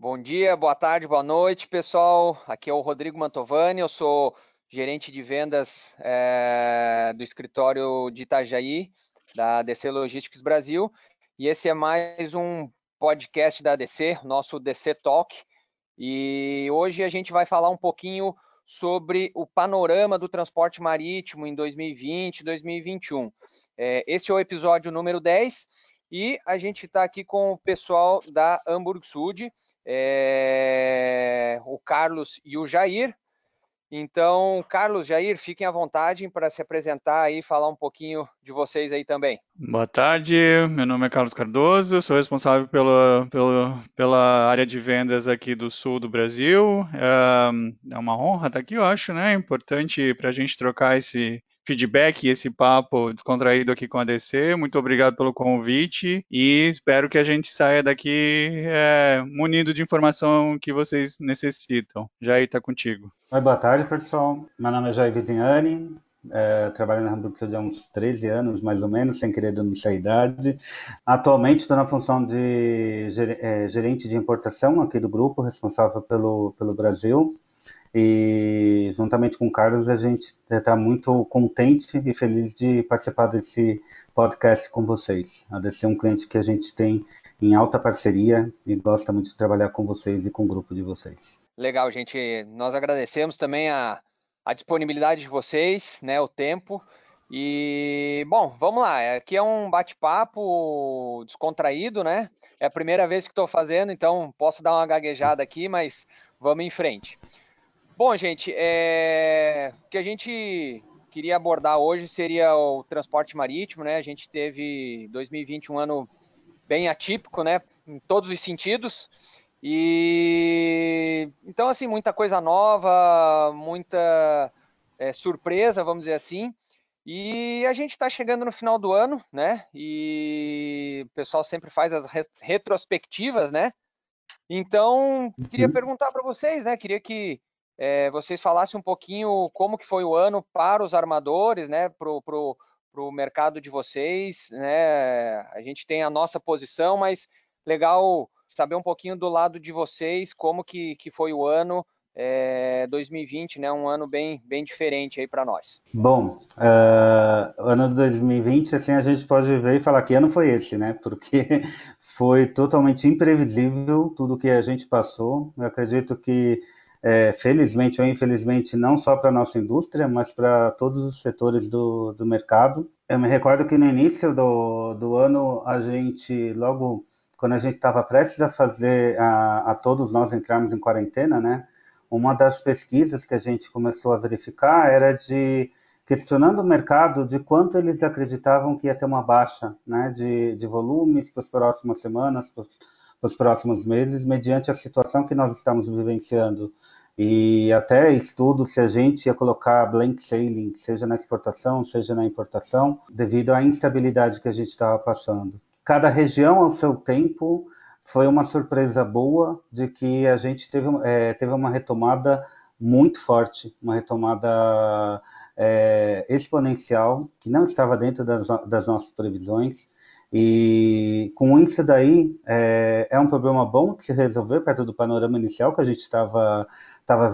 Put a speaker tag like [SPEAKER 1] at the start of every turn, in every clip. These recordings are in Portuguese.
[SPEAKER 1] Bom dia, boa tarde, boa noite, pessoal. Aqui é o Rodrigo Mantovani, eu sou gerente de vendas é, do escritório de Itajaí, da DC Logistics Brasil, e esse é mais um podcast da DC, nosso DC Talk. E hoje a gente vai falar um pouquinho sobre o panorama do transporte marítimo em 2020 2021. É, esse é o episódio número 10 e a gente está aqui com o pessoal da Hamburg Sud é, o Carlos e o Jair. Então, Carlos, Jair, fiquem à vontade para se apresentar e falar um pouquinho de vocês aí também.
[SPEAKER 2] Boa tarde, meu nome é Carlos Cardoso, sou responsável pela, pela, pela área de vendas aqui do sul do Brasil. É, é uma honra estar aqui, eu acho, né? É importante para a gente trocar esse, feedback e esse papo descontraído aqui com a DC. Muito obrigado pelo convite e espero que a gente saia daqui é, munido de informação que vocês necessitam. Jair, está contigo.
[SPEAKER 3] Oi, boa tarde, pessoal. Meu nome é Jair Viziani. É, trabalho na Hamburg há uns 13 anos, mais ou menos, sem querer denunciar a idade. Atualmente estou na função de é, gerente de importação aqui do grupo, responsável pelo, pelo Brasil. E juntamente com o Carlos, a gente está muito contente e feliz de participar desse podcast com vocês. A DC é um cliente que a gente tem em alta parceria e gosta muito de trabalhar com vocês e com o grupo de vocês.
[SPEAKER 1] Legal, gente. Nós agradecemos também a, a disponibilidade de vocês, né, o tempo. E, bom, vamos lá. Aqui é um bate-papo descontraído, né? É a primeira vez que estou fazendo, então posso dar uma gaguejada aqui, mas vamos em frente. Bom, gente, é... o que a gente queria abordar hoje seria o transporte marítimo, né? A gente teve 2020 um ano bem atípico, né? Em todos os sentidos. E então, assim, muita coisa nova, muita é, surpresa, vamos dizer assim. E a gente está chegando no final do ano, né? E o pessoal sempre faz as retrospectivas, né? Então, queria uhum. perguntar para vocês, né? Queria que é, vocês falassem um pouquinho como que foi o ano para os armadores, né, para o mercado de vocês, né, a gente tem a nossa posição, mas legal saber um pouquinho do lado de vocês, como que, que foi o ano é, 2020, né, um ano bem, bem diferente aí para nós.
[SPEAKER 3] Bom, uh, ano de 2020, assim, a gente pode ver e falar que ano foi esse, né, porque foi totalmente imprevisível tudo que a gente passou, eu acredito que é, felizmente ou infelizmente, não só para a nossa indústria, mas para todos os setores do, do mercado. Eu me recordo que no início do, do ano, a gente, logo quando a gente estava prestes a fazer, a, a todos nós entrarmos em quarentena, né? Uma das pesquisas que a gente começou a verificar era de questionando o mercado de quanto eles acreditavam que ia ter uma baixa né, de, de volumes para as próximas semanas, para os próximos meses, mediante a situação que nós estamos vivenciando e até estudo se a gente ia colocar blank sailing, seja na exportação, seja na importação, devido à instabilidade que a gente estava passando. Cada região ao seu tempo foi uma surpresa boa de que a gente teve, é, teve uma retomada muito forte, uma retomada é, exponencial que não estava dentro das, das nossas previsões e com isso daí, é, é, um problema bom que se resolver perto do panorama inicial que a gente estava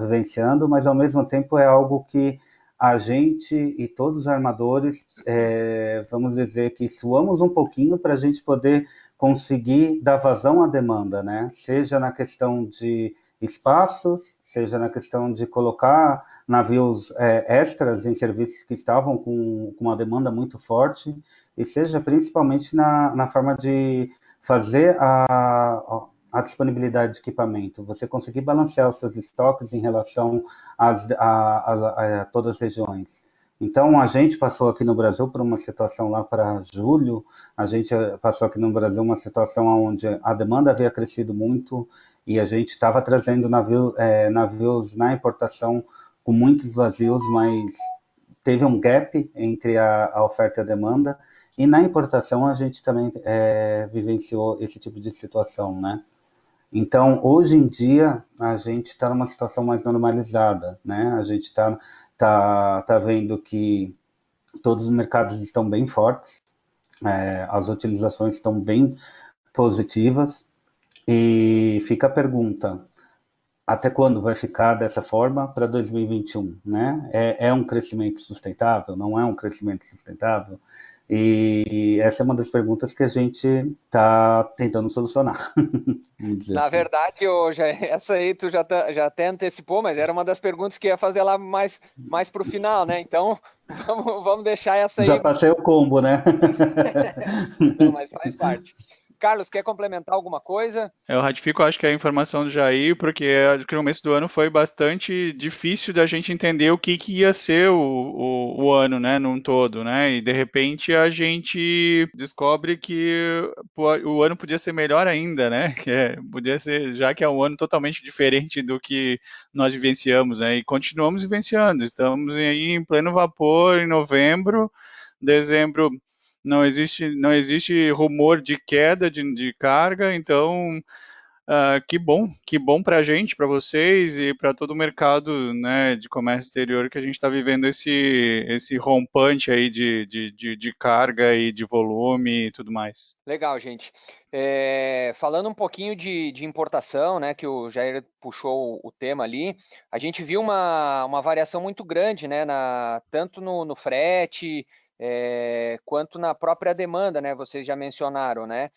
[SPEAKER 3] vivenciando, mas ao mesmo tempo é algo que a gente e todos os armadores, é, vamos dizer que suamos um pouquinho para a gente poder conseguir dar vazão à demanda, né? Seja na questão de espaços, seja na questão de colocar navios é, extras em serviços que estavam com, com, uma demanda muito forte, e seja principalmente na, na forma de fazer a, a disponibilidade de equipamento, você conseguir balancear os seus estoques em relação às, a, a, a todas as regiões. Então, a gente passou aqui no Brasil por uma situação lá para julho, a gente eh, passou aqui no Brasil uma situação onde a demanda havia crescido muito e a gente estava trazendo navio, é, navios na importação com muitos vazios, mas teve um gap entre a, a oferta e a demanda, e na importação a gente também é, vivenciou esse tipo de situação, né? Então, hoje em dia, a gente está numa situação mais normalizada, né? A gente está tá, tá vendo que todos os mercados estão bem fortes, é, as utilizações estão bem positivas, E fica a pergunta: até quando vai ficar dessa forma para 2021? Né? É, é um crescimento sustentável? Não é um crescimento sustentável? E essa é uma das perguntas que a gente está tentando solucionar.
[SPEAKER 1] Na assim. verdade, eu já, essa aí tu já, tá, já até antecipou, mas era uma das perguntas que ia fazer lá mais, mais para o final, né? Então, vamos, vamos deixar essa aí.
[SPEAKER 3] Já passei o combo, né?
[SPEAKER 1] Não, mas faz parte. Carlos, quer complementar alguma coisa?
[SPEAKER 2] Eu ratifico, acho que a informação do Jair, porque no começo do ano foi bastante difícil da gente entender o que, que ia ser o, o, o, ano, né, num todo, né, e de repente a gente descobre que o ano podia ser melhor ainda, né, que é, podia ser, já que é um ano totalmente diferente do que nós vivenciamos, né, e continuamos vivenciando, estamos aí em pleno vapor em novembro, dezembro não existe, não existe rumor de queda de, de carga, então uh, que bom, que bom para a gente, para vocês e para todo o mercado né, de comércio exterior que a gente está vivendo esse, esse rompante aí de, de, de, de, carga e de volume e tudo mais.
[SPEAKER 1] Legal, gente. É, falando um pouquinho de, de importação, né, que o Jair puxou o tema ali, a gente viu uma, uma variação muito grande, né, na, tanto no, no frete, é, quanto na própria demanda, né? Vocês já mencionaram, né?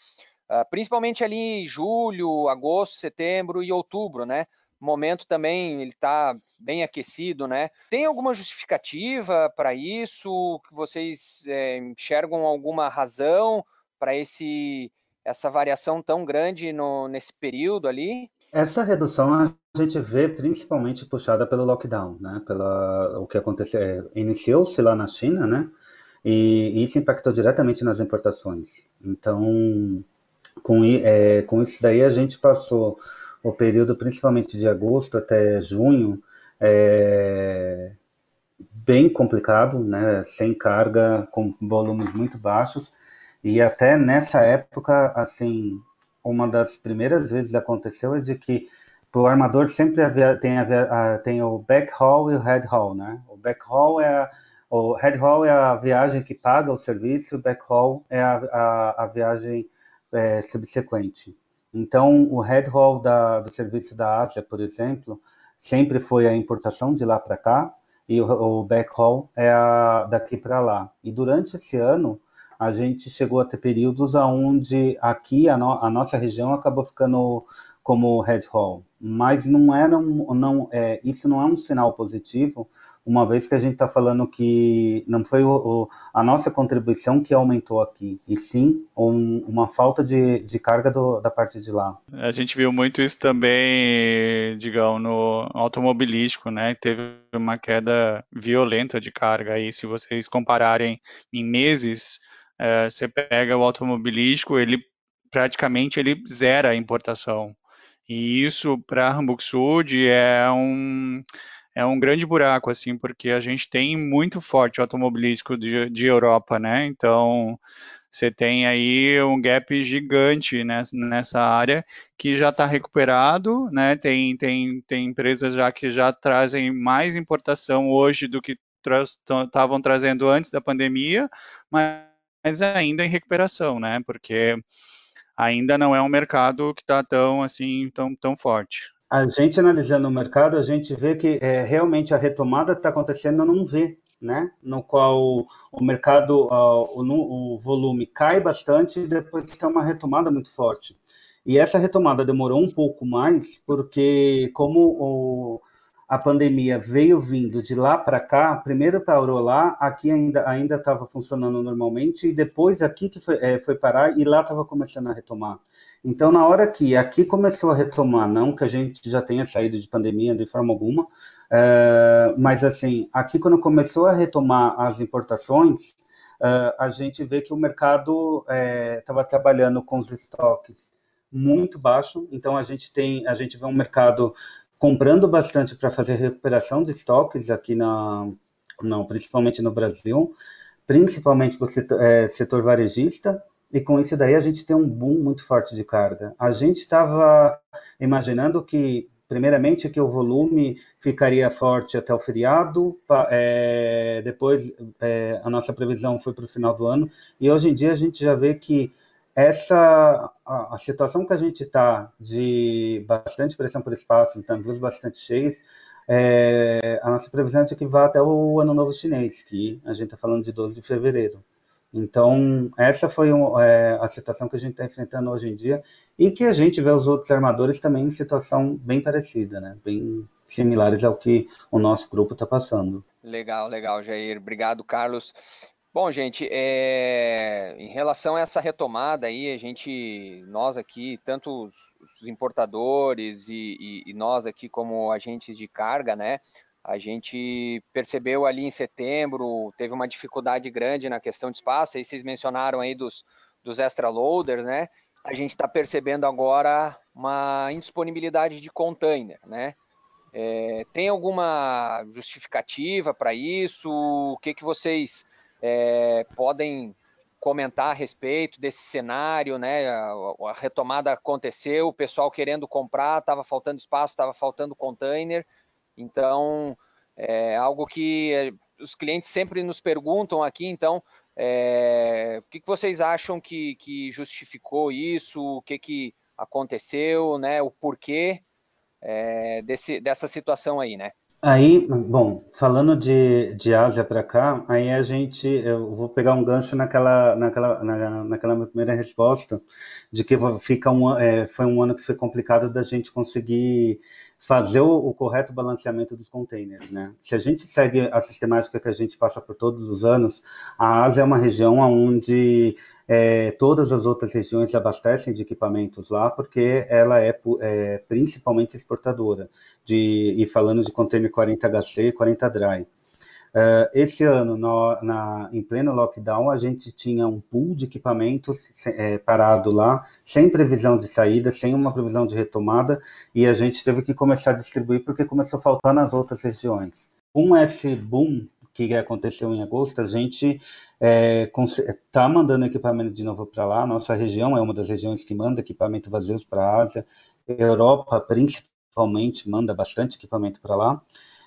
[SPEAKER 1] Uh, principalmente ali julho, agosto, setembro e outubro, né? Momento também ele está bem aquecido, né? Tem alguma justificativa para isso? Que vocês é, enxergam alguma razão para esse essa variação tão grande no, nesse período ali?
[SPEAKER 3] Essa redução a gente vê principalmente puxada pelo lockdown, né? Pela o que aconteceu, é, iniciou-se lá na China, né? E isso impactou diretamente nas importações. Então, com, é, com isso daí, a gente passou o período, principalmente de agosto até junho, é, bem complicado, né, sem carga, com volumes muito baixos, e até nessa época, assim, uma das primeiras vezes aconteceu é de que o armador sempre havia, tem, havia, tem o backhaul e o headhaul, né? O backhaul é a, o head haul é a viagem que paga o serviço, o back haul é a, a, a viagem é, subsequente. Então, o head haul da, do serviço da Ásia, por exemplo, sempre foi a importação de lá para cá, e o, o back haul é a daqui para lá. E durante esse ano, a gente chegou a ter períodos onde aqui a, no, a nossa região acabou ficando como head haul, mas não era um, não é, isso não é um sinal positivo, uma vez que a gente está falando que não foi o, o, a nossa contribuição que aumentou aqui, e sim um, uma falta de, de carga do, da parte de lá.
[SPEAKER 2] A gente viu muito isso também, digamos, no automobilístico, né? Teve uma queda violenta de carga aí, se vocês compararem em meses, é, você pega o automobilístico, ele praticamente ele zera a importação. E isso para Hamburg Sud é um é um grande buraco assim, porque a gente tem muito forte automobilístico de, de Europa, né? Então você tem aí um gap gigante nessa, nessa área que já está recuperado, né? Tem, tem, tem empresas já que já trazem mais importação hoje do que estavam tra trazendo antes da pandemia, mas ainda em recuperação, né? Porque ainda não é um mercado que está tão assim tão, tão forte.
[SPEAKER 3] A gente analisando o mercado, a gente vê que é, realmente a retomada está acontecendo num V, né? No qual o mercado, o, o, volume cai bastante e depois tem uma retomada muito forte. E essa retomada demorou um pouco mais, porque como o, a pandemia veio vindo de lá para cá, primeiro parou lá, aqui ainda estava funcionando normalmente e depois aqui que foi, é, foi parar e lá estava começando a retomar. Então na hora que aqui começou a retomar, não que a gente já tenha saído de pandemia de forma alguma, é, mas assim aqui quando começou a retomar as importações, é, a gente vê que o mercado estava trabalhando com os estoques muito baixo, então a gente tem a gente vê um mercado comprando bastante para fazer recuperação de estoques aqui na, não, principalmente no Brasil, principalmente para o setor, é, setor varejista, e com isso daí a gente tem um boom muito forte de carga. A gente estava imaginando que, primeiramente, que o volume ficaria forte até o feriado, é, depois é, a nossa previsão foi para o final do ano, e hoje em dia a gente já vê que essa a, a situação que a gente está de bastante pressão por espaço, então navios bastante cheios, é, a nossa previsão é que vá até o Ano Novo Chinês, que a gente está falando de 12 de fevereiro. Então, essa foi um, é, a situação que a gente está enfrentando hoje em dia e que a gente vê os outros armadores também em situação bem parecida, né? bem similares ao que o nosso grupo está passando.
[SPEAKER 1] Legal, legal, Jair. Obrigado, Carlos. Bom, gente, é... em relação a essa retomada aí, a gente, nós aqui, tanto os importadores e, e, e nós aqui como agentes de carga, né, a gente percebeu ali em setembro, teve uma dificuldade grande na questão de espaço, aí vocês mencionaram aí dos, dos extra loaders, né? A gente está percebendo agora uma indisponibilidade de container, né? É, tem alguma justificativa para isso? O que, que vocês é, podem comentar a respeito desse cenário, né? A, a retomada aconteceu, o pessoal querendo comprar, estava faltando espaço, estava faltando container. Então, é algo que eh, os clientes sempre nos perguntam aqui, então, é, o que, que vocês acham que, que justificou isso, o que, que aconteceu, né, o porquê é, desse, dessa situação aí, né?
[SPEAKER 3] Aí, bom, falando de, de Ásia para cá, aí a gente, eu vou pegar um gancho naquela, naquela, na, naquela minha primeira resposta, de que fica um, é, foi um ano que foi complicado da gente conseguir fazer o, o, correto balanceamento dos containers, né? Se a gente segue a sistemática que a gente passa por todos os anos, a Ásia é uma região onde é, todas as outras regiões abastecem de equipamentos lá, porque ela é, é principalmente exportadora, de, e falando de container 40HC e 40 Dry. Uh, esse ano, no, na, em pleno lockdown, a gente tinha um pool de equipamentos é, parado lá, sem previsão de saída, sem uma previsão de retomada, e a gente teve que começar a distribuir porque começou a faltar nas outras regiões. Com esse boom que aconteceu em agosto, a gente está é, tá mandando equipamento de novo para lá. Nossa região é uma das regiões que manda equipamento vazios para a Ásia. Europa, principalmente, manda bastante equipamento para lá.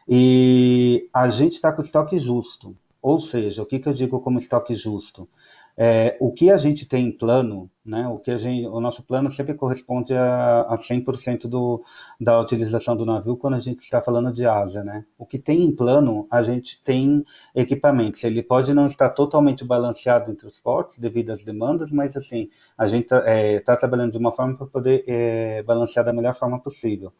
[SPEAKER 3] E a gente está com estoque justo. Ou seja, o que, que eu digo como estoque justo? É, o que a gente tem em plano, né, o, que a gente, o nosso plano sempre corresponde a, a 100% do, da utilização do navio quando a gente está falando de asa. Né? O que tem em plano, a gente tem equipamentos. Ele pode não estar totalmente balanceado entre os portos devido às demandas, mas assim, a gente está é, tá trabalhando de uma forma para poder é, balancear da melhor forma possível.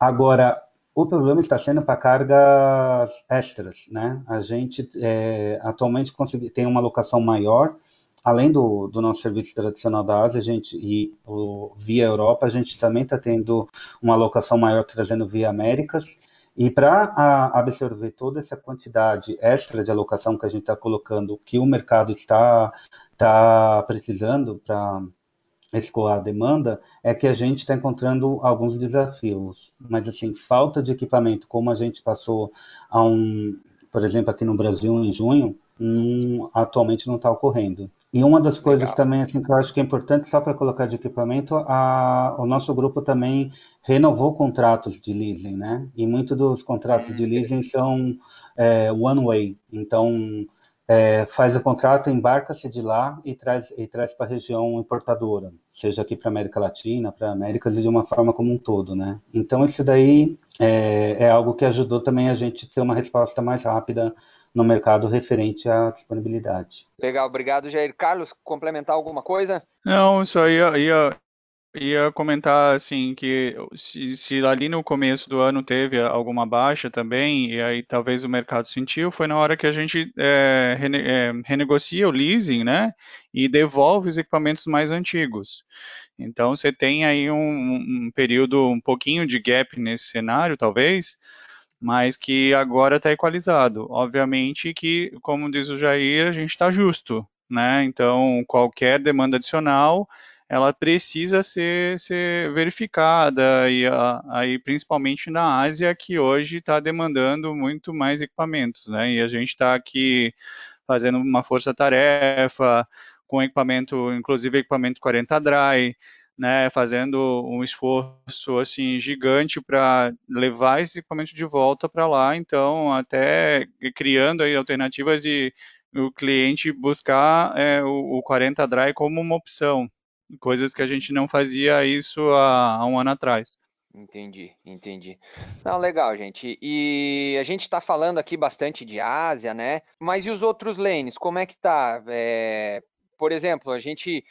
[SPEAKER 3] Agora, o problema está sendo para cargas extras, né? A gente é, atualmente consegui, tem uma alocação maior, além do, do nosso serviço tradicional da Ásia, a gente e o, via Europa, a gente também está tendo uma alocação maior trazendo via Américas. E para absorver toda essa quantidade extra de alocação que a gente está colocando, que o mercado está, está precisando para escoar a demanda, é que a gente está encontrando alguns desafios. Mas, assim, falta de equipamento, como a gente passou a um, por exemplo, aqui no Brasil em junho, um, atualmente não está ocorrendo. E uma das coisas Legal. também assim que eu acho que é importante só para colocar de equipamento, a, o nosso grupo também renovou contratos de leasing, né? E muitos dos contratos de leasing são é, one way. Então é, faz o contrato, embarca-se de lá e traz, e traz para a região importadora, seja aqui para a América Latina, para a América de uma forma como um todo, né? Então isso daí é, é algo que ajudou também a gente ter uma resposta mais rápida no mercado referente à disponibilidade.
[SPEAKER 1] Legal, obrigado, Jair. Carlos, complementar alguma coisa?
[SPEAKER 2] Não, só ia, ia ia comentar assim que se, se, ali no começo do ano teve alguma baixa também e aí talvez o mercado sentiu foi na hora que a gente é, rene, é, renegocia o leasing né e devolve os equipamentos mais antigos. Então você tem aí um, um período um pouquinho de gap nesse cenário talvez mas que agora está equalizado. Obviamente que como diz o Jair a gente está justo né então qualquer demanda adicional ela precisa ser, ser verificada, e aí principalmente na Ásia, que hoje está demandando muito mais equipamentos, né? E a gente está aqui fazendo uma força-tarefa com equipamento, inclusive equipamento 40 Dry, né, fazendo um esforço assim gigante para levar esse equipamento de volta para lá, então até criando aí alternativas de o cliente buscar é, o, o 40 Dry como uma opção, coisas que a gente não fazia isso há, há um ano atrás.
[SPEAKER 1] Entendi, entendi. Não, legal, gente. E a gente está falando aqui bastante de Ásia, né? Mas e os outros lanes? Como é que tá? É, por exemplo, a gente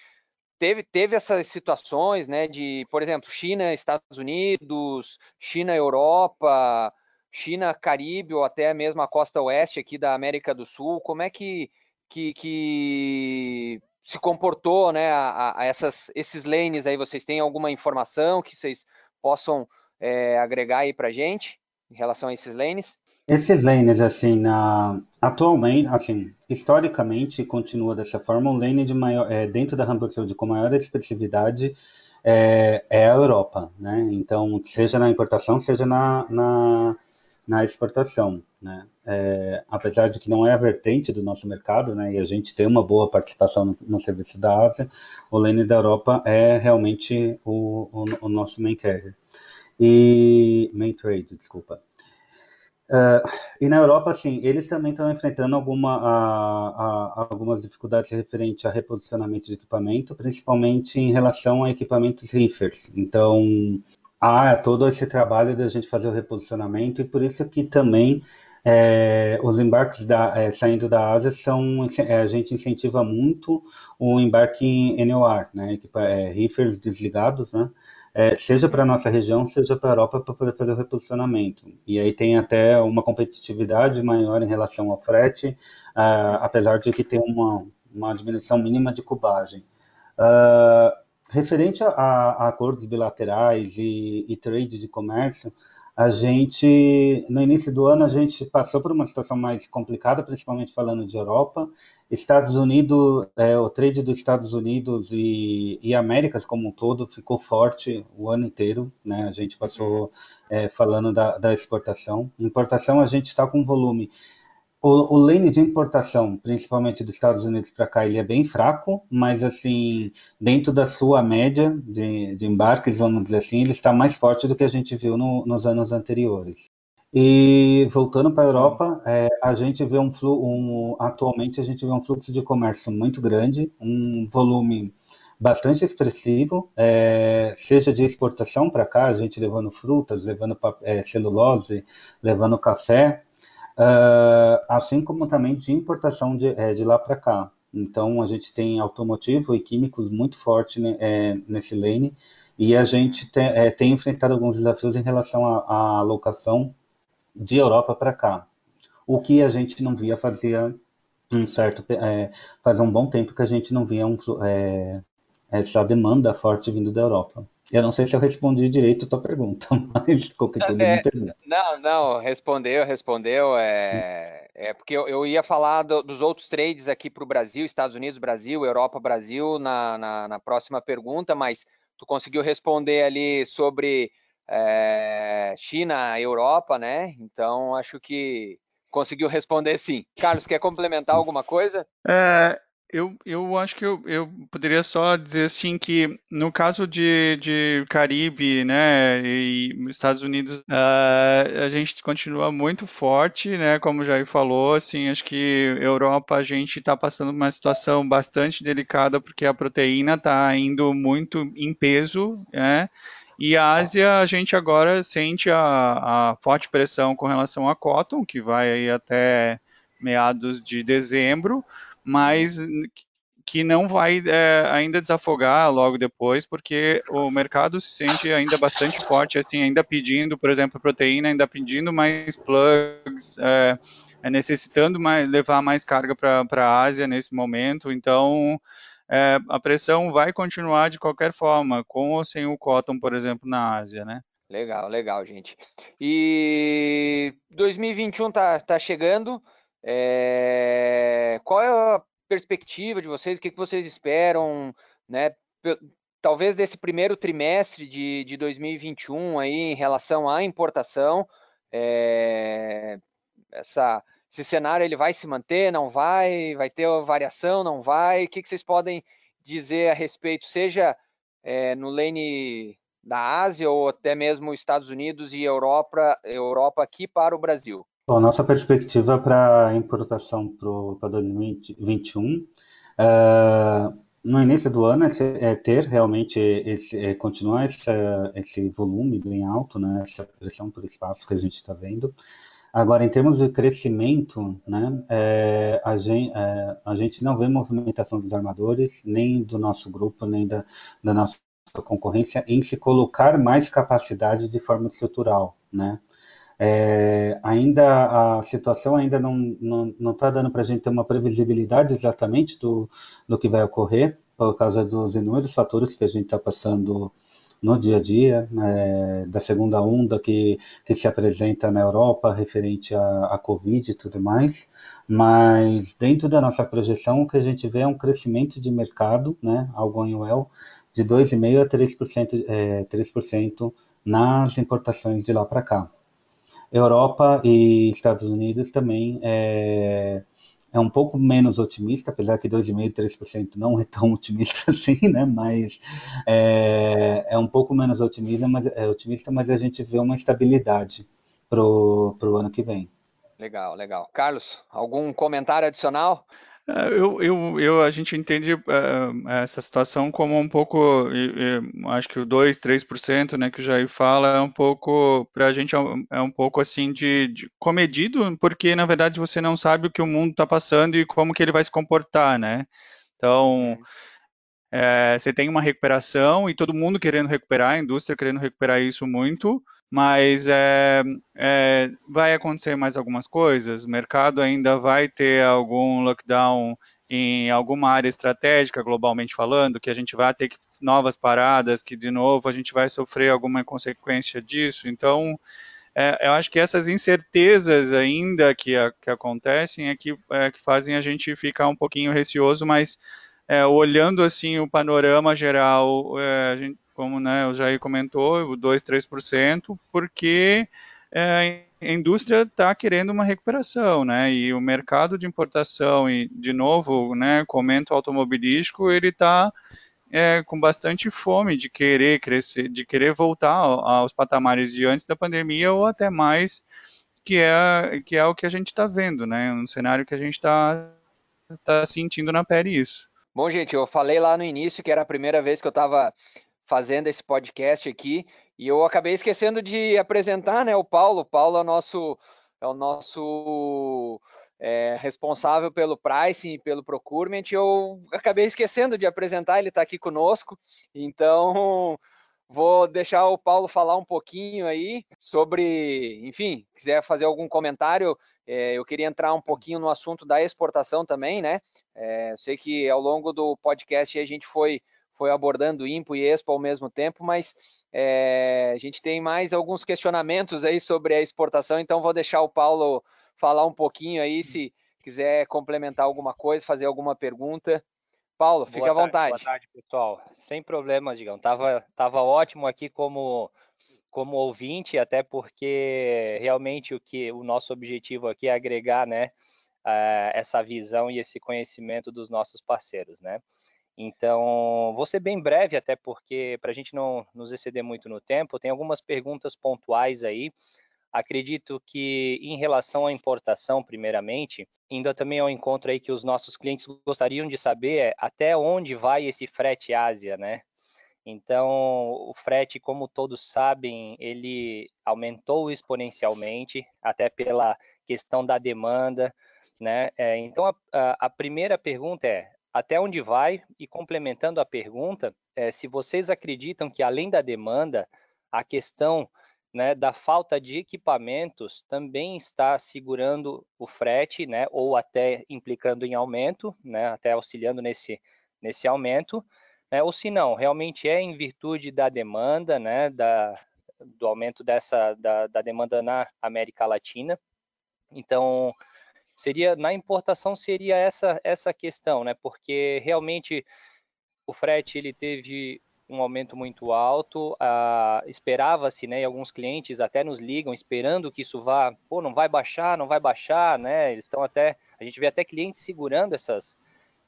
[SPEAKER 1] teve, teve essas situações, né? De, por exemplo, China, Estados Unidos, China, Europa, China, Caribe ou até mesmo a costa oeste aqui da América do Sul. Como é que, que, que se comportou, né? A, a essas, esses lanes aí? Vocês têm alguma informação que vocês possam é, agregar aí para gente em relação a esses lanes?
[SPEAKER 3] Esses lanes, assim, na, atualmente, assim, historicamente continua dessa forma. O lane de maior, é, dentro da Humble Cloud com maior expressividade é, é, a Europa, né? Então, seja na importação, seja na, na, na exportação, né? É, apesar de que não é a vertente do nosso mercado, né? E a gente tem uma boa participação no, no serviço da Ásia, o lane da Europa é realmente o, o, o nosso main carrier. E main trade, desculpa. Uh, e na Europa, assim, eles também estão enfrentando alguma, a, a, algumas dificuldades referentes a reposicionamento de equipamento, principalmente em relação a equipamentos reefers. Então, há todo esse trabalho de a gente fazer o reposicionamento e por isso que também é, os embarques da, é, saindo da Ásia são é, a gente incentiva muito o embarque em NOR, né, é, reefers desligados, né, é, seja para nossa região, seja para a Europa, para poder fazer o reposicionamento. E aí tem até uma competitividade maior em relação ao frete, uh, apesar de que tem uma, uma diminuição mínima de cubagem. Uh, referente a, a, acordos bilaterais e, e trade de comércio, a gente, no início do ano, a gente passou por uma situação mais complicada, principalmente falando de Europa. Estados Unidos, é, o trade dos Estados Unidos e, e, Américas como um todo ficou forte o ano inteiro, né? A gente passou é, falando da, da exportação. Importação, a gente está com volume o, o lane de importação, principalmente dos Estados Unidos para cá, ele é bem fraco, mas assim, dentro da sua média de, de embarques, vamos dizer assim, ele está mais forte do que a gente viu no, nos anos anteriores. E voltando para a Europa, é, a gente vê um, um atualmente a gente vê um fluxo de comércio muito grande, um volume bastante expressivo, é, seja de exportação para cá, a gente levando frutas, levando é, celulose, levando café, uh, assim como também de importação de, é, de lá para cá. Então, a gente tem automotivo e químicos muito forte né, é, nesse lane, e a gente tem, é, tem, enfrentado alguns desafios em relação à alocação de Europa para cá, o que a gente não via fazia um certo, é, um bom tempo que a gente não via um, é, essa demanda forte vindo da Europa. Eu não sei se eu respondi direito a tua pergunta, mas qualquer coisa é, me pergunta.
[SPEAKER 1] Não, não, respondeu, respondeu. É, é porque eu, eu ia falar do, dos outros trades aqui para o Brasil, Estados Unidos, Brasil, Europa, Brasil, na, na, na, próxima pergunta, mas tu conseguiu responder ali sobre é, China, Europa, né? Então acho que conseguiu responder sim. Carlos, quer complementar alguma coisa?
[SPEAKER 2] É, eu, eu acho que eu, eu poderia só dizer assim que no caso de, de Caribe, né, e Estados Unidos, uh, a gente continua muito forte, né, como já falou, assim, acho que Europa a gente está passando uma situação bastante delicada porque a proteína está indo muito em peso, né, e a Ásia a gente agora sente a, a forte pressão com relação a cotton, que vai até meados de dezembro, mas que não vai é, ainda desafogar logo depois, porque o mercado se sente ainda bastante forte, assim, ainda pedindo, por exemplo, proteína, ainda pedindo mais plugs, é, é necessitando mais, levar mais carga para a Ásia nesse momento, então é, a pressão vai continuar de qualquer forma, com ou sem o cotton, por exemplo, na Ásia, né?
[SPEAKER 1] Legal, legal, gente. E 2021 tá, tá chegando, é... Qual é a perspectiva de vocês? O que, vocês esperam, né? Talvez desse primeiro trimestre de, de 2021 aí em relação à importação, é... essa, esse cenário ele vai se manter, não vai? Vai ter variação, não vai? O que, que vocês podem dizer a respeito, seja é, no lane da Ásia ou até mesmo Estados Unidos e Europa, Europa aqui para o Brasil?
[SPEAKER 3] Bom, nossa perspectiva para importação para 2021, uh, no início do ano é, ter realmente esse, é, continuar esse, esse volume bem alto, né, essa pressão por espaço que a gente está vendo. Agora, em termos de crescimento, né, é, a, gente, é, a, gente, não vê movimentação dos armadores, nem do nosso grupo, nem da, da nossa concorrência, em se colocar mais capacidade de forma estrutural. Né? É, ainda a situação ainda não está dando para a gente ter uma previsibilidade exatamente do, do que vai ocorrer, por causa dos inúmeros fatores que a gente está passando no dia a dia, né, da segunda onda que, que se apresenta na Europa referente à, Covid e tudo mais, mas dentro da nossa projeção o que a gente vê é um crescimento de mercado, né, algo well, de 2,5% a 3%, é, 3% nas importações de lá para cá. Europa e Estados Unidos também é, é um pouco menos otimista, apesar que 2,5%, 3% não é tão otimista assim, né? Mas é, é um pouco menos otimista mas, é otimista, mas a gente vê uma estabilidade para o ano que vem.
[SPEAKER 1] Legal, legal. Carlos, algum comentário adicional?
[SPEAKER 2] É, eu, eu, eu, a gente entende uh, essa situação como um pouco, acho que o 2, 3%, né, que o Jair fala, é um pouco, para a gente é um, é um, pouco assim de, de, comedido, porque na verdade você não sabe o que o mundo está passando e como que ele vai se comportar, né? Então, é, você tem uma recuperação e todo mundo querendo recuperar, a indústria querendo recuperar isso muito, mas é, é, vai acontecer mais algumas coisas. O mercado ainda vai ter algum lockdown em alguma área estratégica, globalmente falando, que a gente vai ter que, novas paradas, que de novo a gente vai sofrer alguma consequência disso. Então, é, eu acho que essas incertezas ainda que, que acontecem é que, é que fazem a gente ficar um pouquinho receoso, mas é, olhando assim o panorama geral, é, a gente, como né, o Jair comentou, o 2, 3%, porque é, a indústria está querendo uma recuperação, né? E o mercado de importação, e de novo, né, comento automobilístico, ele está é, com bastante fome de querer crescer, de querer voltar aos patamares de antes da pandemia ou até mais, que é, que é o que a gente está vendo, né? Um cenário que a gente está tá sentindo na pele isso.
[SPEAKER 1] Bom, gente, eu falei lá no início que era a primeira vez que eu estava fazendo esse podcast aqui e eu acabei esquecendo de apresentar, né, o Paulo. O Paulo é o nosso, é o nosso é, responsável pelo pricing e pelo procurement. Eu acabei esquecendo de apresentar, ele está aqui conosco. Então, vou deixar o Paulo falar um pouquinho aí sobre, enfim, quiser fazer algum comentário, é, eu queria entrar um pouquinho no assunto da exportação também, né? É, sei que ao longo do podcast a gente foi foi abordando IMPO e EXPO ao mesmo tempo, mas é, a gente tem mais alguns questionamentos aí sobre a exportação, então vou deixar o Paulo falar um pouquinho aí, se quiser complementar alguma coisa, fazer alguma pergunta. Paulo, fica à vontade.
[SPEAKER 4] Boa tarde, pessoal. Sem problemas, Digão. Tava, tava ótimo aqui como como ouvinte, até porque realmente o que o nosso objetivo aqui é agregar, né, uh, essa visão e esse conhecimento dos nossos parceiros, né? Então, vou ser bem breve, até porque, para a gente não nos exceder muito no tempo, tem algumas perguntas pontuais aí. Acredito que, em relação à importação, primeiramente, ainda também ao encontro aí que os nossos clientes gostariam de saber é até onde vai esse frete Ásia, né? Então, o frete, como todos sabem, ele aumentou exponencialmente, até pela questão da demanda, né? É, então, a, a, a primeira pergunta é: até onde vai? E complementando a pergunta, é, se vocês acreditam que além da demanda, a questão né, da falta de equipamentos também está segurando o frete, né, ou até implicando em aumento, né, até auxiliando nesse, nesse aumento, né, ou se não, realmente é em virtude da demanda, né, da, do aumento dessa da, da demanda na América Latina. Então, Seria na importação seria essa essa questão, né? Porque realmente o frete ele teve um aumento muito alto, ah, esperava-se, né, e alguns clientes até nos ligam esperando que isso vá, pô, não vai baixar, não vai baixar, né, eles estão até, a gente vê até clientes segurando essas,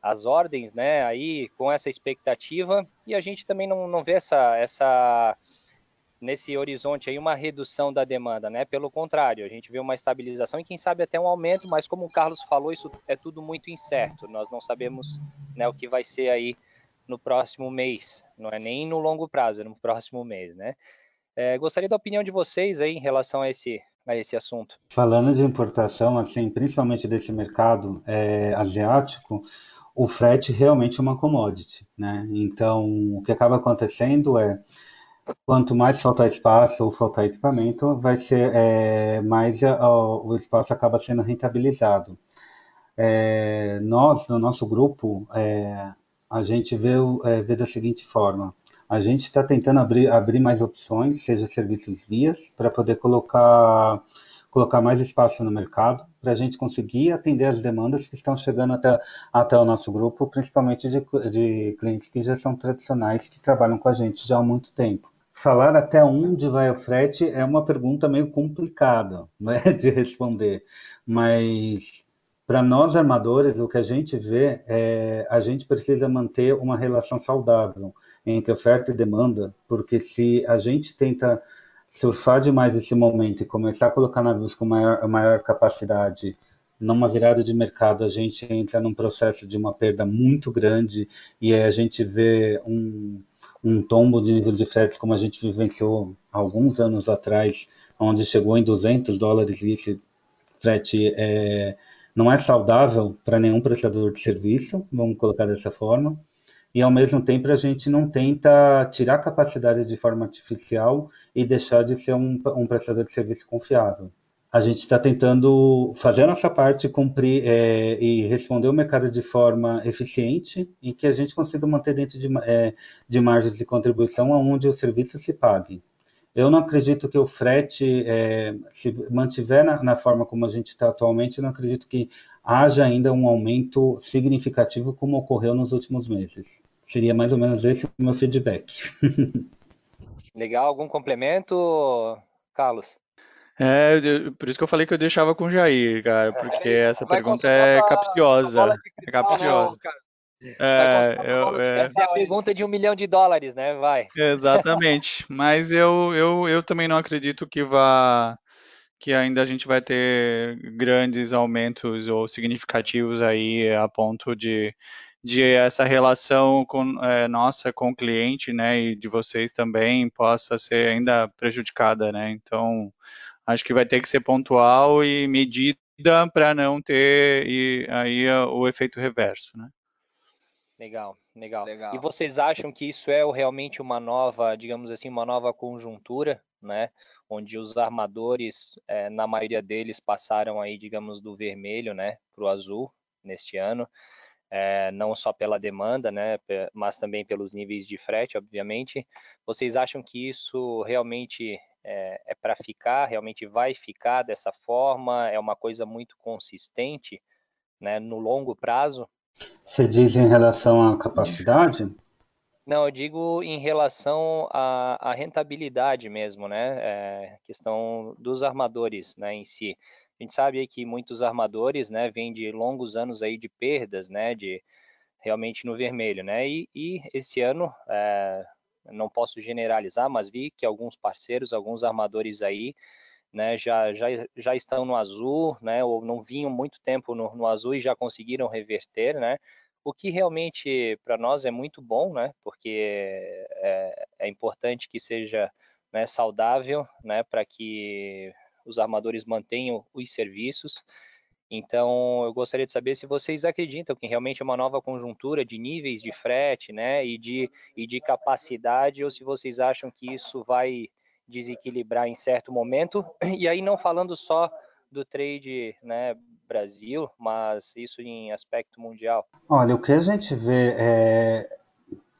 [SPEAKER 4] as ordens, né, aí com essa expectativa, e a gente também não, não vê essa, essa nesse horizonte aí uma redução da demanda, né? Pelo contrário, a gente vê uma estabilização e quem sabe até um aumento, mas como o Carlos falou, isso é tudo muito incerto. Nós não sabemos, né, o que vai ser aí no próximo mês, não é nem no longo prazo, é no próximo mês, né? É, gostaria da opinião de vocês aí em relação a esse, a esse assunto.
[SPEAKER 3] Falando de importação, assim, principalmente desse mercado é, asiático, o frete realmente é uma commodity, né? Então, o que acaba acontecendo é quanto mais faltar espaço ou faltar equipamento, vai ser é, mais a, o espaço acaba sendo rentabilizado. É, nós, no nosso grupo, é, a gente vê, é, vê da seguinte forma: a gente está tentando abrir, abrir mais opções, seja serviços vias, para poder colocar colocar mais espaço no mercado, para a gente conseguir atender as demandas que estão chegando até, até o nosso grupo, principalmente de, de clientes que já são tradicionais, que trabalham com a gente já há muito tempo. Falar até onde vai o frete é uma pergunta meio complicada né, de responder, mas para nós armadores, o que a gente vê é a gente precisa manter uma relação saudável entre oferta e demanda, porque se a gente tenta surfar demais esse momento e começar a colocar navios com maior, maior capacidade numa virada de mercado, a gente entra num processo de uma perda muito grande e aí a gente vê um, um tombo de nível de fretes como a gente vivenciou alguns anos atrás, onde chegou em 200 dólares e esse frete é, não é saudável para nenhum prestador de serviço, vamos colocar dessa forma e ao mesmo tempo a gente não tenta tirar capacidade de forma artificial e deixar de ser um, um prestador de serviço confiável. A gente está tentando fazer a nossa parte, cumprir é, e responder o mercado de forma eficiente e que a gente consiga manter dentro de, é, de margens de contribuição onde o serviço se pague. Eu não acredito que o frete, é, se mantiver na, na, forma como a gente está atualmente, eu não acredito que haja ainda um aumento significativo como ocorreu nos últimos meses. Seria mais ou menos esse o meu feedback.
[SPEAKER 4] Legal, algum complemento, Carlos?
[SPEAKER 2] É, por isso que eu falei que eu deixava com o Jair, cara, porque essa pergunta é capciosa. É capciosa.
[SPEAKER 4] É, eu, é... Essa é a pergunta de um milhão de dólares, né? Vai.
[SPEAKER 2] Exatamente. Mas eu, eu, eu também não acredito que vá que ainda a gente vai ter grandes aumentos ou significativos aí a ponto de, de essa relação com, é, nossa com o cliente, né, e de vocês também possa ser ainda prejudicada, né? Então, acho que vai ter que ser pontual e medida para não ter e, aí o efeito reverso, né?
[SPEAKER 4] Legal, legal, legal. E vocês acham que isso é realmente uma nova, digamos assim, uma nova conjuntura, né? onde os armadores, é, na maioria deles, passaram aí, digamos, do vermelho, né, para o azul neste ano, é, não só pela demanda, né, mas também pelos níveis de frete, obviamente. Vocês acham que isso realmente é, é para ficar, realmente vai ficar dessa forma? É uma coisa muito consistente, né, no longo prazo?
[SPEAKER 3] Você diz em relação à capacidade?
[SPEAKER 4] Não, eu digo em relação à, à rentabilidade mesmo, né? É, questão dos armadores, né, em si. A gente sabe que muitos armadores, né, vêm de longos anos aí de perdas, né, de realmente no vermelho, né? E, e esse ano, é, não posso generalizar, mas vi que alguns parceiros, alguns armadores aí, né, já, já, já estão no azul, né, ou não vinham muito tempo no, no azul e já conseguiram reverter, né? o que realmente para nós é muito bom, né? Porque é, é importante que seja né, saudável, né? Para que os armadores mantenham os serviços. Então, eu gostaria de saber se vocês acreditam que realmente é uma nova conjuntura de níveis de frete, né, e de, e de capacidade, ou se vocês acham que isso vai desequilibrar em certo momento. E aí, não falando só do trade né, Brasil, mas isso em aspecto mundial?
[SPEAKER 3] Olha, o que a gente vê é.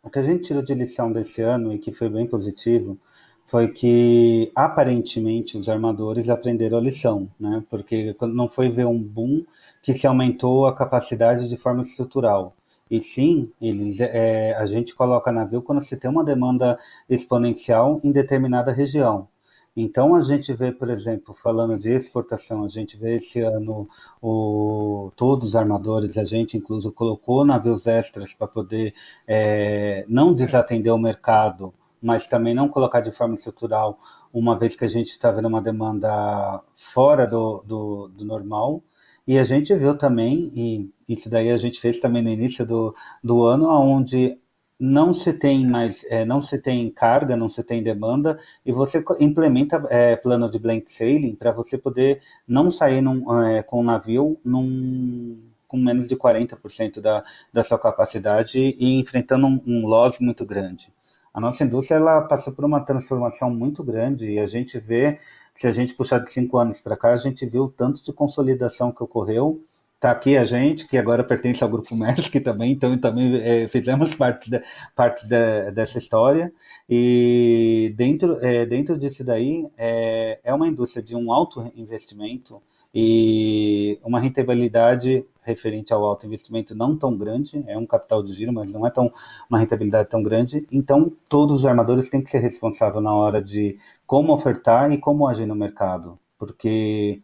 [SPEAKER 3] O que a gente tirou de lição desse ano e que foi bem positivo foi que aparentemente os armadores aprenderam a lição, né? Porque não foi ver um boom que se aumentou a capacidade de forma estrutural. E sim, eles, é, a gente coloca navio quando se tem uma demanda exponencial em determinada região. Então a gente vê, por exemplo, falando de exportação, a gente vê esse ano o, todos os armadores, a gente incluso colocou navios extras para poder é, não desatender o mercado, mas também não colocar de forma estrutural, uma vez que a gente está vendo uma demanda fora do, do, do normal. E a gente viu também, e isso daí a gente fez também no início do, do ano, onde não se tem mais, é, não se tem carga, não se tem demanda, e você implementa é, plano de blank sailing para você poder não sair num, é, com o navio num, com menos de 40% da, da sua capacidade e enfrentando um, um loss muito grande. A nossa indústria ela passou por uma transformação muito grande e a gente vê, se a gente puxar de cinco anos para cá, a gente viu o tanto de consolidação que ocorreu Está aqui a gente, que agora pertence ao Grupo Magic também, então também é, fizemos parte, de, parte de, dessa história. E dentro, é, dentro disso daí, é, é uma indústria de um alto investimento e uma rentabilidade referente ao alto investimento não tão grande, é um capital de giro, mas não é tão uma rentabilidade tão grande. Então, todos os armadores têm que ser responsáveis na hora de como ofertar e como agir no mercado, porque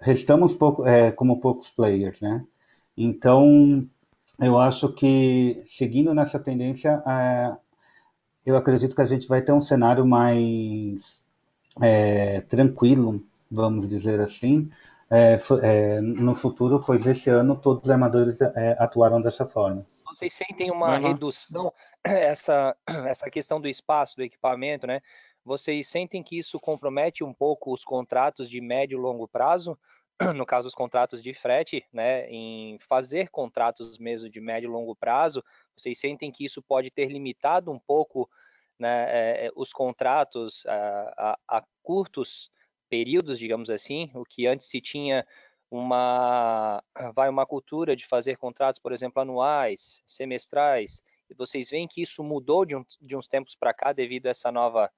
[SPEAKER 3] restamos pouco, é, como poucos players, né? Então, eu acho que seguindo nessa tendência, é, eu acredito que a gente vai ter um cenário mais é, tranquilo, vamos dizer assim, é, é, no futuro, pois esse ano todos os armadores é, atuaram dessa forma.
[SPEAKER 4] Vocês sentem uma uhum. redução, essa, essa questão do espaço, do equipamento, né? Vocês sentem que isso compromete um pouco os contratos de médio e longo prazo? No caso, os contratos de frete, né? Em fazer contratos mesmo de médio e longo prazo, vocês sentem que isso pode ter limitado um pouco né, é, os contratos a, a, a curtos períodos, digamos assim, o que antes se tinha uma vai uma cultura de fazer contratos, por exemplo, anuais, semestrais. E vocês veem que isso mudou de, um, de uns tempos para cá devido a essa nova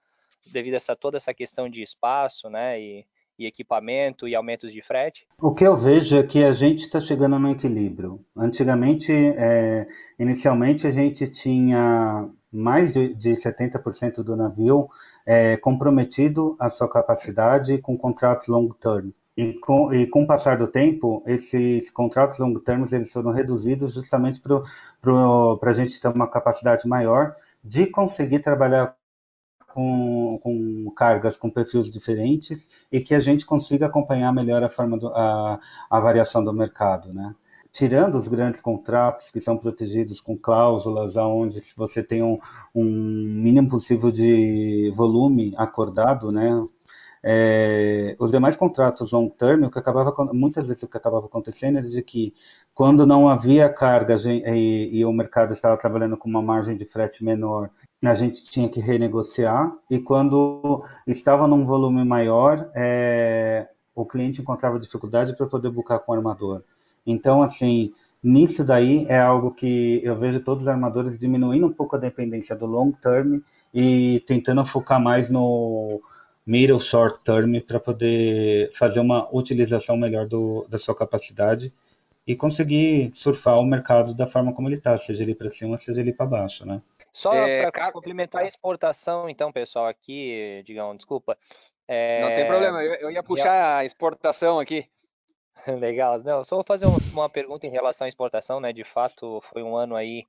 [SPEAKER 4] devido a essa, toda essa questão de espaço, né, e, e equipamento e aumentos de frete?
[SPEAKER 3] O que eu vejo é que a gente está chegando no equilíbrio. Antigamente, é, inicialmente, a gente tinha mais de, de 70% do navio é, comprometido a sua capacidade com contratos long term. E com, e com o passar do tempo, esses contratos long term eles foram reduzidos justamente para a gente ter uma capacidade maior de conseguir trabalhar com, com cargas com perfis diferentes e que a gente consiga acompanhar melhor a forma do, a, a variação do mercado, né? Tirando os grandes contratos que são protegidos com cláusulas, aonde você tem um, um mínimo possível de volume acordado, né? É, os demais contratos long term, o que acabava muitas vezes o que acabava acontecendo era de que quando não havia carga e, e, o mercado estava trabalhando com uma margem de frete menor, a gente tinha que renegociar e quando estava num volume maior, é, o cliente encontrava dificuldade para poder buscar com o armador. Então, assim, nisso daí é algo que eu vejo todos os armadores diminuindo um pouco a dependência do long term e tentando focar mais no middle short term para poder fazer uma utilização melhor do, da sua capacidade e conseguir surfar o mercado da forma como ele está, seja ele para cima, seja ele para baixo, né?
[SPEAKER 4] Só é, para complementar a exportação, então, pessoal, aqui, Digão, desculpa.
[SPEAKER 1] É... Não tem problema, eu, eu ia puxar a exportação aqui.
[SPEAKER 4] Legal, não, só vou fazer uma pergunta em relação à exportação, né? De fato, foi um ano aí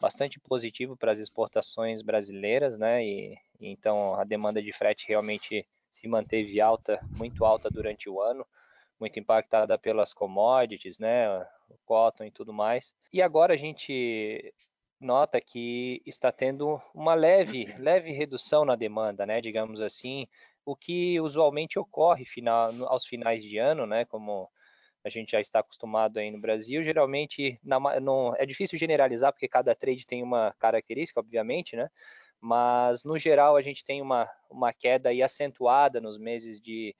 [SPEAKER 4] bastante positivo para as exportações brasileiras, né? E, e, então a demanda de frete realmente se manteve alta, muito alta durante o ano, muito impactada pelas commodities, né? O cotton e tudo mais. E agora a gente nota que está tendo uma leve, leve redução na demanda, né? Digamos assim, o que usualmente ocorre final, aos finais de ano, né? Como a gente já está acostumado aí no Brasil. Geralmente, na, não, é difícil generalizar, porque cada trade tem uma característica, obviamente, né? Mas, no geral, a gente tem uma, uma queda aí acentuada nos meses de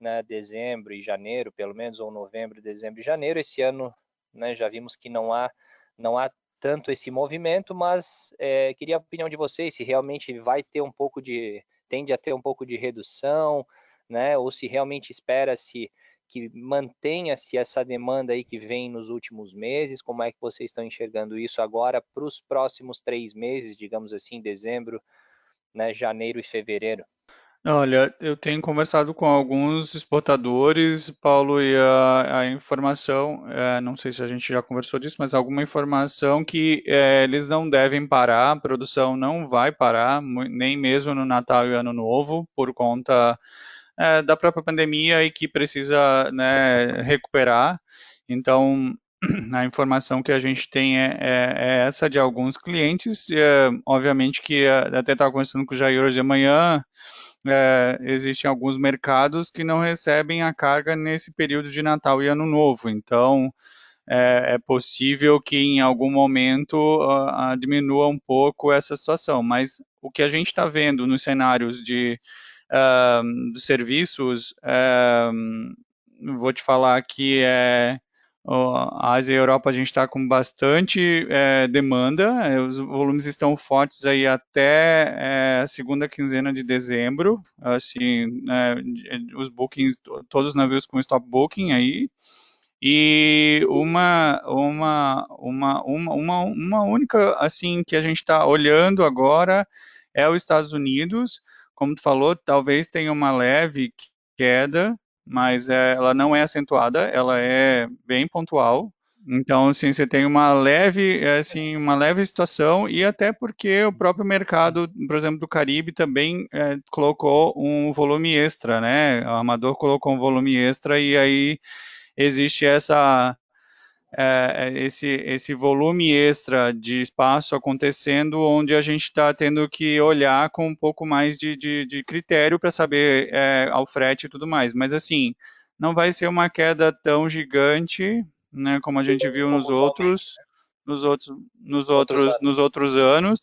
[SPEAKER 4] né, dezembro e janeiro, pelo menos, ou novembro, dezembro e janeiro. Esse ano, né, já vimos que não há, não há tanto esse movimento, mas é, queria a opinião de vocês, se realmente vai ter um pouco de, tende a ter um pouco de redução, né, ou se realmente espera-se que mantenha-se essa demanda aí que vem nos últimos meses? Como é que vocês estão enxergando isso agora para os próximos três meses, digamos assim, dezembro, né, janeiro e fevereiro?
[SPEAKER 2] Olha, eu tenho conversado com alguns exportadores, Paulo, e a, a informação, é, não sei se a gente já conversou disso, mas alguma informação que é, eles não devem parar, a produção não vai parar, nem mesmo no Natal e Ano Novo, por conta é, da própria pandemia e que precisa né, recuperar. Então, a informação que a gente tem é, é, é essa de alguns clientes. Obviamente que até estava conversando com o Jair hoje de manhã, é, existem alguns mercados que não recebem a carga nesse período de Natal e Ano Novo. Então, é, é possível que em algum momento uh, uh, diminua um pouco essa situação. Mas o que a gente está vendo nos cenários de uh, dos serviços, vou te falar que é a Ásia e a Europa a gente está com bastante é, demanda, é, os volumes estão fortes aí até é, a segunda quinzena de dezembro, assim, é, os bookings, todos os navios com stop booking aí, e uma, uma, uma, uma, uma, uma única, assim, que a gente está olhando agora é os Estados Unidos, como tu falou, talvez tenha uma leve queda, mas é, ela não é acentuada, ela é bem pontual. Então, assim, você tem uma leve, assim, uma leve situação e até porque o próprio mercado, por exemplo, do Caribe também é, colocou um volume extra, né? O Amador colocou um volume extra e aí existe essa é, esse, esse volume extra de espaço acontecendo, onde a gente está tendo que olhar com um pouco mais de, de, de critério para saber é, ao frete e tudo mais. Mas assim, não vai ser uma queda tão gigante, né, como a gente viu nos outros, nos outros, nos outros, nos outros anos.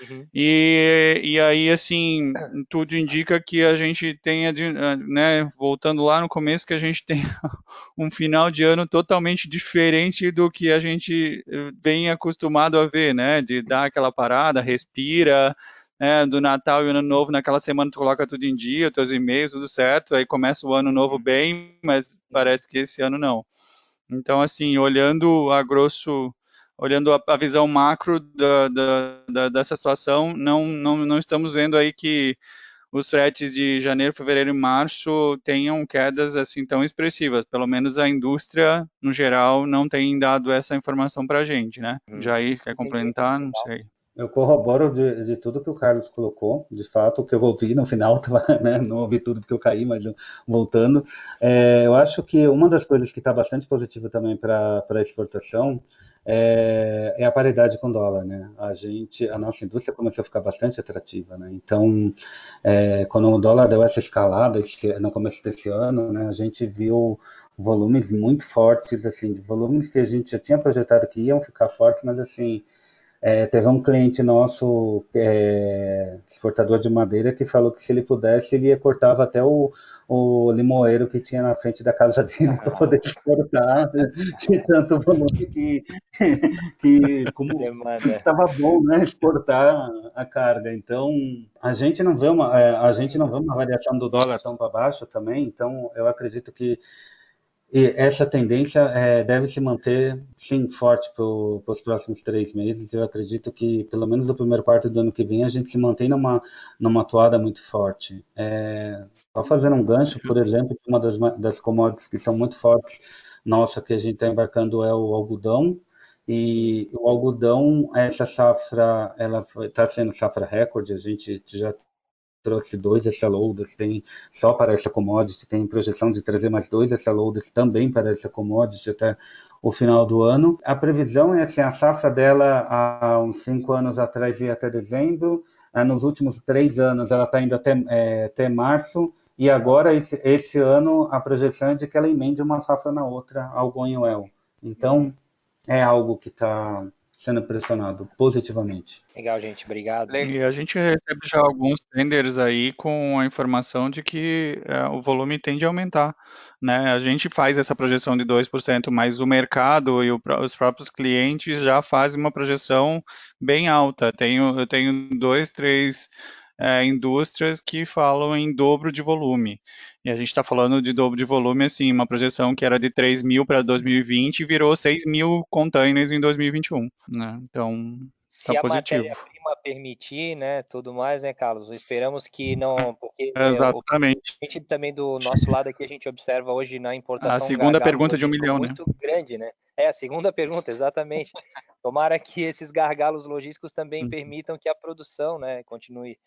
[SPEAKER 2] Uhum. E, e aí, assim, tudo indica que a gente tenha, né, voltando lá no começo, que a gente tem um final de ano totalmente diferente do que a gente eh, vem acostumado a ver, né, de dar aquela parada, respira, né, do Natal e Ano Novo, naquela semana tu coloca tudo em dia, teus e-mails, tudo certo, aí começa o Ano Novo bem, mas parece que esse ano não. Então, assim, olhando a grosso olhando a, a visão macro da, da, da, dessa situação, não, não, não estamos vendo aí que os fretes de janeiro, fevereiro e março tenham quedas assim tão expressivas. Pelo menos a indústria, no geral, não tem dado essa informação para a gente, né? Hum. Jair, quer complementar? Não sei.
[SPEAKER 3] Eu corroboro de, de, tudo que o Carlos colocou, de fato, o que eu ouvi no final, tava, né, não ouvi tudo porque eu caí, mas voltando. É, eu acho que uma das coisas que está bastante positiva também para a exportação é, é, a paridade com o dólar, né? A gente, a nossa indústria começou a ficar bastante atrativa, né? Então, é, quando o dólar deu essa escalada esse, no começo desse ano, né, a gente viu volumes muito fortes, assim, volumes que a gente já tinha projetado que iam ficar fortes, mas assim é, teve um cliente nosso, é, exportador de madeira, que falou que se ele pudesse, ele cortava até o, o limoeiro que tinha na frente da casa dele para poder exportar de tanto volume que, que como estava bom, né, exportar a carga. Então, a gente não vê uma, é, a gente não vê uma variação do dólar tão para baixo também. Então, eu acredito que e essa tendência é, deve se manter, sim, forte para os próximos três meses. Eu acredito que, pelo menos no primeiro quarto do ano que vem, a gente se mantém numa, numa atuada muito forte. É, só fazendo um gancho, por exemplo, uma das, das commodities que são muito fortes, nossa, que a gente está embarcando é o algodão. E o algodão, essa safra, ela está sendo safra recorde, a gente já trouxe dois loaders tem só para essa commodity, tem projeção de trazer mais dois loaders também para essa commodity até o final do ano. A previsão é assim, a safra dela há uns cinco anos atrás ia até dezembro, ah, nos últimos três anos ela está indo até, é, até março, e agora, esse, esse, ano, a projeção é de que ela emende uma safra na outra, algo em UEL. Então, é algo que está sendo pressionado positivamente.
[SPEAKER 4] Legal, gente, obrigado.
[SPEAKER 2] E a gente recebe já alguns tenders aí com a informação de que é, o volume tende a aumentar. Né? A gente faz essa projeção de 2%, mas o mercado e o, os próprios clientes já fazem uma projeção bem alta. Tenho, eu tenho dois, três é, indústrias que falam em dobro de volume. E a gente está falando de dobro de volume, assim, uma projeção que era de 3 mil para 2020 virou 6 mil containers em 2021. Né? Então,
[SPEAKER 4] se tá a matéria-prima permitir, né, tudo mais, né, Carlos? Esperamos que não, porque
[SPEAKER 2] é, exatamente.
[SPEAKER 4] gente também do nosso lado aqui a gente observa hoje na importação.
[SPEAKER 2] A segunda pergunta de um milhão,
[SPEAKER 4] muito né? Muito grande, né? É a segunda pergunta, exatamente. Tomara que esses gargalos logísticos também uhum. permitam que a produção, né, continue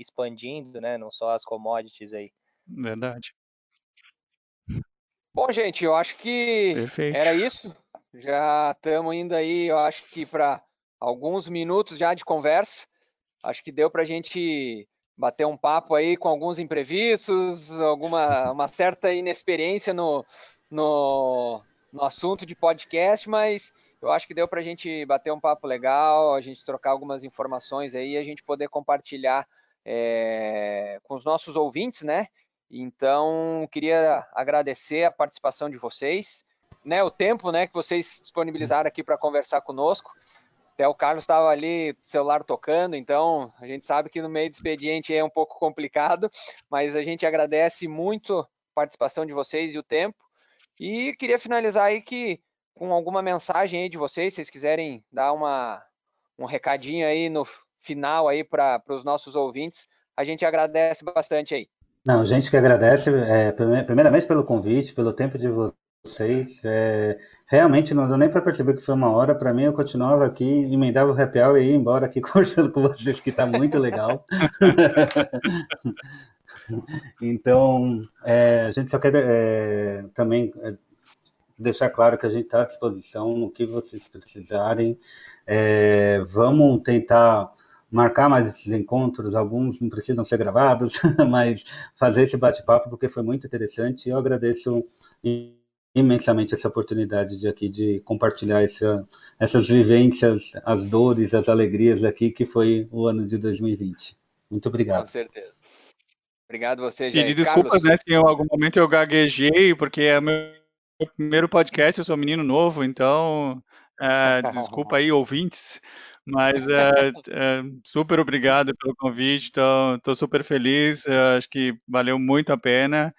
[SPEAKER 4] expandindo, né? Não só as commodities aí.
[SPEAKER 2] Verdade.
[SPEAKER 1] Bom, gente, eu acho que Perfeito. era isso. Já estamos indo aí, eu acho que para alguns minutos já de conversa. Acho que deu para a gente bater um papo aí com alguns imprevistos, alguma uma certa inexperiência no, no, no assunto de podcast, mas eu acho que deu para a gente bater um papo legal, a gente trocar algumas informações aí e a gente poder compartilhar é, com os nossos ouvintes, né? Então, queria agradecer a participação de vocês, né? O tempo, né, que vocês disponibilizaram aqui para conversar conosco. Até o Carlos estava ali, celular tocando, então a gente sabe que no meio do expediente é um pouco complicado, mas a gente agradece muito a participação de vocês e o tempo. E queria finalizar aí que com alguma mensagem aí de vocês, se vocês quiserem dar uma, um recadinho aí no final aí para os nossos ouvintes, a gente agradece bastante aí.
[SPEAKER 3] Não, gente que agradece, é, primeiramente pelo convite, pelo tempo de vocês. É, realmente não deu nem para perceber que foi uma hora. Para mim, eu continuava aqui, emendava o happy e ia embora aqui conversando com vocês, que está muito legal. então, é, a gente só quer é, também é, deixar claro que a gente está à disposição no que vocês precisarem. É, vamos tentar marcar mais esses encontros, alguns não precisam ser gravados, mas fazer esse bate-papo porque foi muito interessante. Eu agradeço imensamente essa oportunidade de aqui de compartilhar essa, essas vivências, as dores, as alegrias aqui que foi o ano de 2020. Muito obrigado.
[SPEAKER 1] Com certeza. Obrigado você,
[SPEAKER 2] gente. Pedir desculpas, né, se em algum momento eu gaguejei, porque é meu primeiro podcast, eu sou um menino novo, então é, desculpa aí, ouvintes. Mas é, é, super obrigado pelo convite, estou super feliz, é, acho que valeu muito a pena.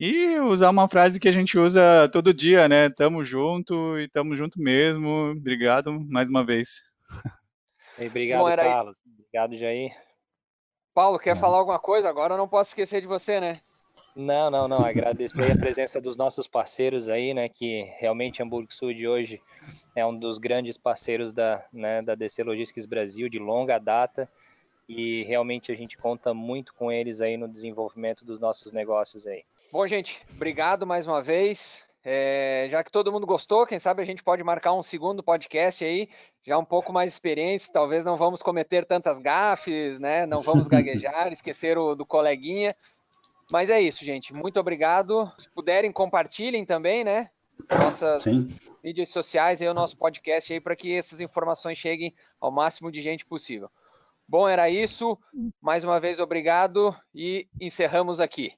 [SPEAKER 2] E usar uma frase que a gente usa todo dia, né? Tamo junto e tamo junto mesmo. Obrigado mais uma vez.
[SPEAKER 4] Obrigado, Bom, Carlos. Obrigado, Jair.
[SPEAKER 1] Paulo, quer falar alguma coisa? Agora eu não posso esquecer de você, né?
[SPEAKER 4] Não, não, não. Agradecer a presença dos nossos parceiros aí, né? Que realmente Hamburgo Sul de hoje é um dos grandes parceiros da, né, da DC Logistics Brasil de longa data e realmente a gente conta muito com eles aí no desenvolvimento dos nossos negócios aí.
[SPEAKER 1] Bom, gente, obrigado mais uma vez. É, já que todo mundo gostou, quem sabe a gente pode marcar um segundo podcast aí, já um pouco mais experiência, talvez não vamos cometer tantas gafes, né? Não vamos gaguejar, esquecer o do coleguinha. Mas é isso, gente. Muito obrigado. Se puderem, compartilhem também, né? Nossas Sim. mídias sociais e o nosso podcast aí para que essas informações cheguem ao máximo de gente possível. Bom, era isso. Mais uma vez, obrigado e encerramos aqui.